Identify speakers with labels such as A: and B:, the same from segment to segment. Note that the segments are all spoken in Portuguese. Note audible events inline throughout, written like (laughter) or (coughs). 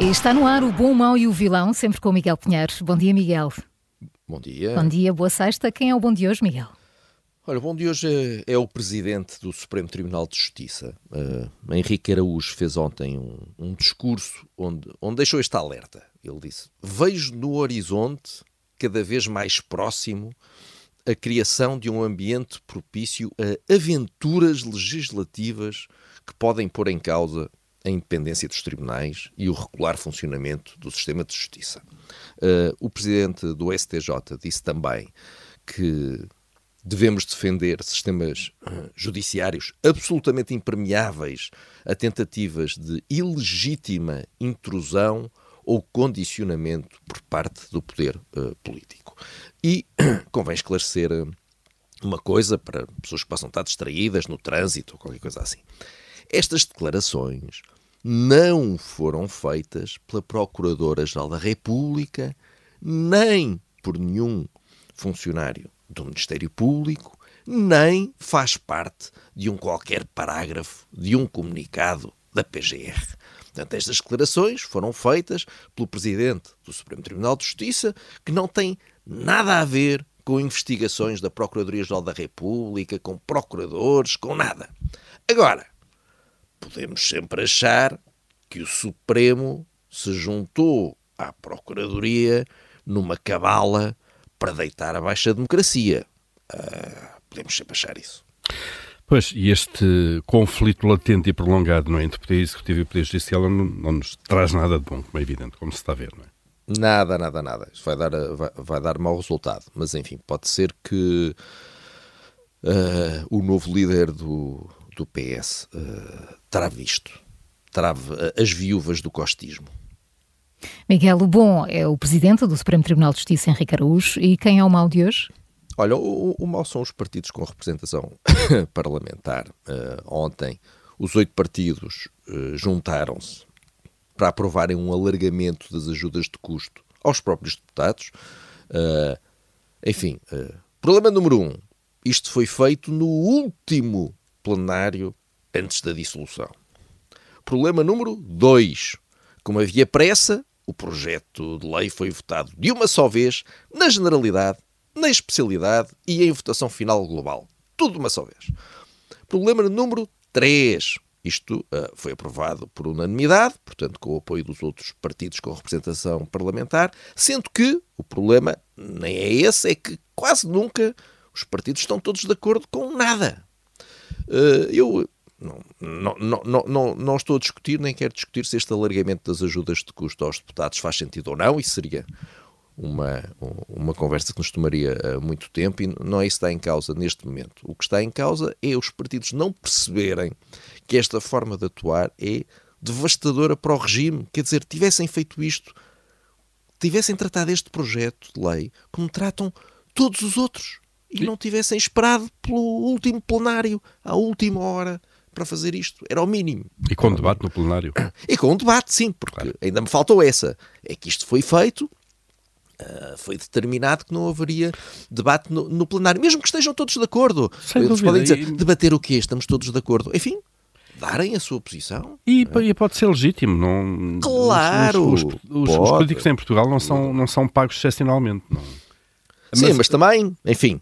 A: E está no ar o bom, o mau e o vilão, sempre com o Miguel Pinheiro. Bom dia, Miguel.
B: Bom dia.
A: Bom dia, boa sexta. Quem é o bom de hoje, Miguel?
B: Olha, o bom de hoje é, é, o presidente do Supremo Tribunal de Justiça. Uh, Henrique Araújo fez ontem um, um, discurso onde, onde deixou esta alerta. Ele disse: Vejo no horizonte, cada vez mais próximo, a criação de um ambiente propício a aventuras legislativas que podem pôr em causa a independência dos tribunais e o regular funcionamento do sistema de justiça. Uh, o presidente do STJ disse também que devemos defender sistemas uh, judiciários absolutamente impermeáveis a tentativas de ilegítima intrusão ou condicionamento por parte do poder uh, político. E (coughs) convém esclarecer uma coisa para pessoas que possam estar distraídas no trânsito ou qualquer coisa assim. Estas declarações não foram feitas pela Procuradora-Geral da República, nem por nenhum funcionário do Ministério Público, nem faz parte de um qualquer parágrafo de um comunicado da PGR. Portanto, estas declarações foram feitas pelo Presidente do Supremo Tribunal de Justiça, que não tem nada a ver com investigações da Procuradoria-Geral da República, com procuradores, com nada. Agora, podemos sempre achar que o Supremo se juntou à Procuradoria numa cabala para deitar abaixo a democracia. Uh, podemos sempre achar isso.
C: Pois, e este conflito latente e prolongado não é, entre Poder Executivo e Poder Judicial não, não, nos traz nada de bom, como é evidente, como se está a ver, não é?
B: Nada, nada, nada. Isso vai dar, vai, vai dar mau resultado. Mas, enfim, pode ser que uh, o novo líder do, do PS uh, terá visto, terá uh, as viúvas do costismo.
A: Miguel, o bom é o presidente do Supremo Tribunal de Justiça, Henrique Araújo, e quem é o mau de hoje?
B: Olha, o, o mau são os partidos com representação (coughs) parlamentar. Uh, ontem, os oito partidos juntaram-se para aprovarem um alargamento das ajudas de custo aos próprios deputados. enfim, problema número um: isto foi feito no último plenário antes da dissolução. Problema número 2. Como havia pressa, o projeto de lei foi votado de uma só vez, na generalidade, na especialidade e em votação final global. Tudo de uma só vez. Problema número 3. Isto uh, foi aprovado por unanimidade, portanto, com o apoio dos outros partidos com representação parlamentar, sendo que o problema nem é esse, é que quase nunca os partidos estão todos de acordo com nada. Uh, eu não, não, não, não, não estou a discutir, nem quero discutir se este alargamento das ajudas de custo aos deputados faz sentido ou não, isso seria uma, uma conversa que nos tomaria eh, muito tempo e não é isso que está em causa neste momento. O que está em causa é os partidos não perceberem que esta forma de atuar é devastadora para o regime. Quer dizer, tivessem feito isto, tivessem tratado este projeto de lei como tratam todos os outros e não tivessem esperado pelo último plenário, à última hora, para fazer isto. Era o mínimo.
C: E com um debate no plenário.
B: E com um debate, sim, porque claro. ainda me faltou essa. É que isto foi feito, Uh, foi determinado que não haveria debate no, no, plenário, mesmo que estejam todos de acordo.
C: Sem Eles dúvida. podem
B: dizer, e... debater o quê? Estamos todos de acordo. Enfim, darem a sua posição.
C: E, é? e pode ser legítimo. Não,
B: claro!
C: Os, os, os, os, políticos em Portugal não são, não são pagos excepcionalmente. Não.
B: Sim, mas, mas também, enfim,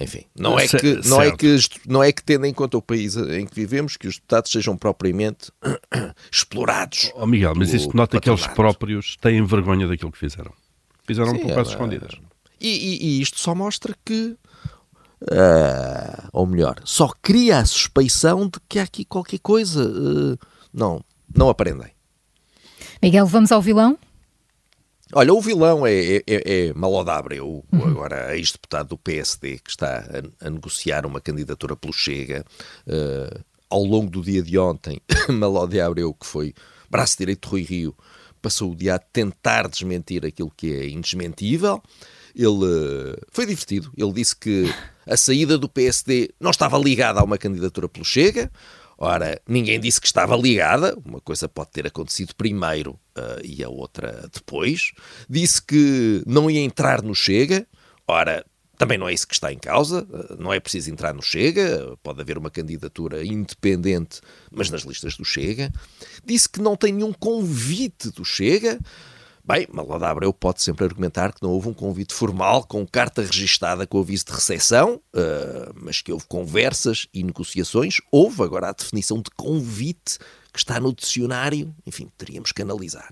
B: enfim, não é, que, não, é que, não é que, tendo em conta o país em que vivemos, que os deputados sejam propriamente (coughs) explorados.
C: Oh, Miguel, mas isto nota que eles próprios têm vergonha daquilo que fizeram. Fizeram Sim, por é, escondidas.
B: E, e, e, isto só mostra que, uh, ou melhor, só cria a suspeição de que há aqui qualquer coisa. Uh, não, não aprendem.
A: Miguel, vamos ao vilão?
B: Olha, o vilão é, é, é, é o, uhum. agora ex-deputado do PSD, que está a, a, negociar uma candidatura pelo Chega. Uh, ao longo do dia de ontem, (coughs) Malode Abreu, que foi braço direito de Rui Rio, passou o dia a tentar desmentir aquilo que é indesmentível. Ele uh, foi divertido. Ele disse que a saída do PSD não estava ligada a uma candidatura pelo Chega. Ora, ninguém disse que estava ligada, uma coisa pode ter acontecido primeiro uh, e a outra depois. Disse que não ia entrar no Chega. Ora, também não é isso que está em causa, não é preciso entrar no Chega, pode haver uma candidatura independente, mas nas listas do Chega. Disse que não tem nenhum convite do Chega. Bem, Malada Abreu pode sempre argumentar que não houve um convite formal com carta registada com aviso de recepção, uh, mas que houve conversas e negociações. Houve agora a definição de convite que está no dicionário, enfim, teríamos que analisar.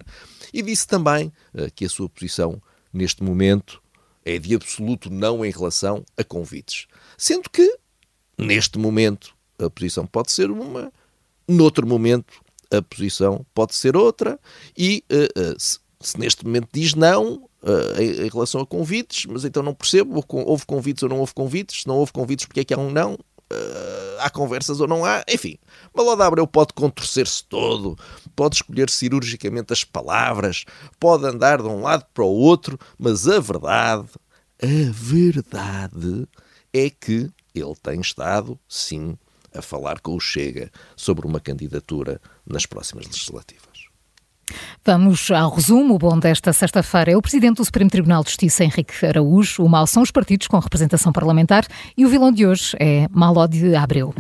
B: E disse também uh, que a sua posição neste momento é de absoluto não em relação a convites. Sendo que, neste momento, a posição pode ser uma, noutro momento, a posição pode ser outra, e uh, uh, se, neste momento diz não uh, em, em, relação a convites, mas então não percebo, houve convites ou não houve convites, se não houve convites, porque é que há um não? há conversas ou não há, enfim. Maloda Abreu pode contorcer-se todo, pode escolher cirurgicamente as palavras, pode andar de um lado para o outro, mas a verdade, a verdade é que ele tem estado, sim, a falar com o Chega sobre uma candidatura nas próximas legislativas.
A: Vamos ao resumo. O bom desta sexta-feira é o Presidente do Supremo Tribunal de Justiça, Henrique Araújo. O mal são os partidos com representação parlamentar e o vilão de hoje é Malode Abreu.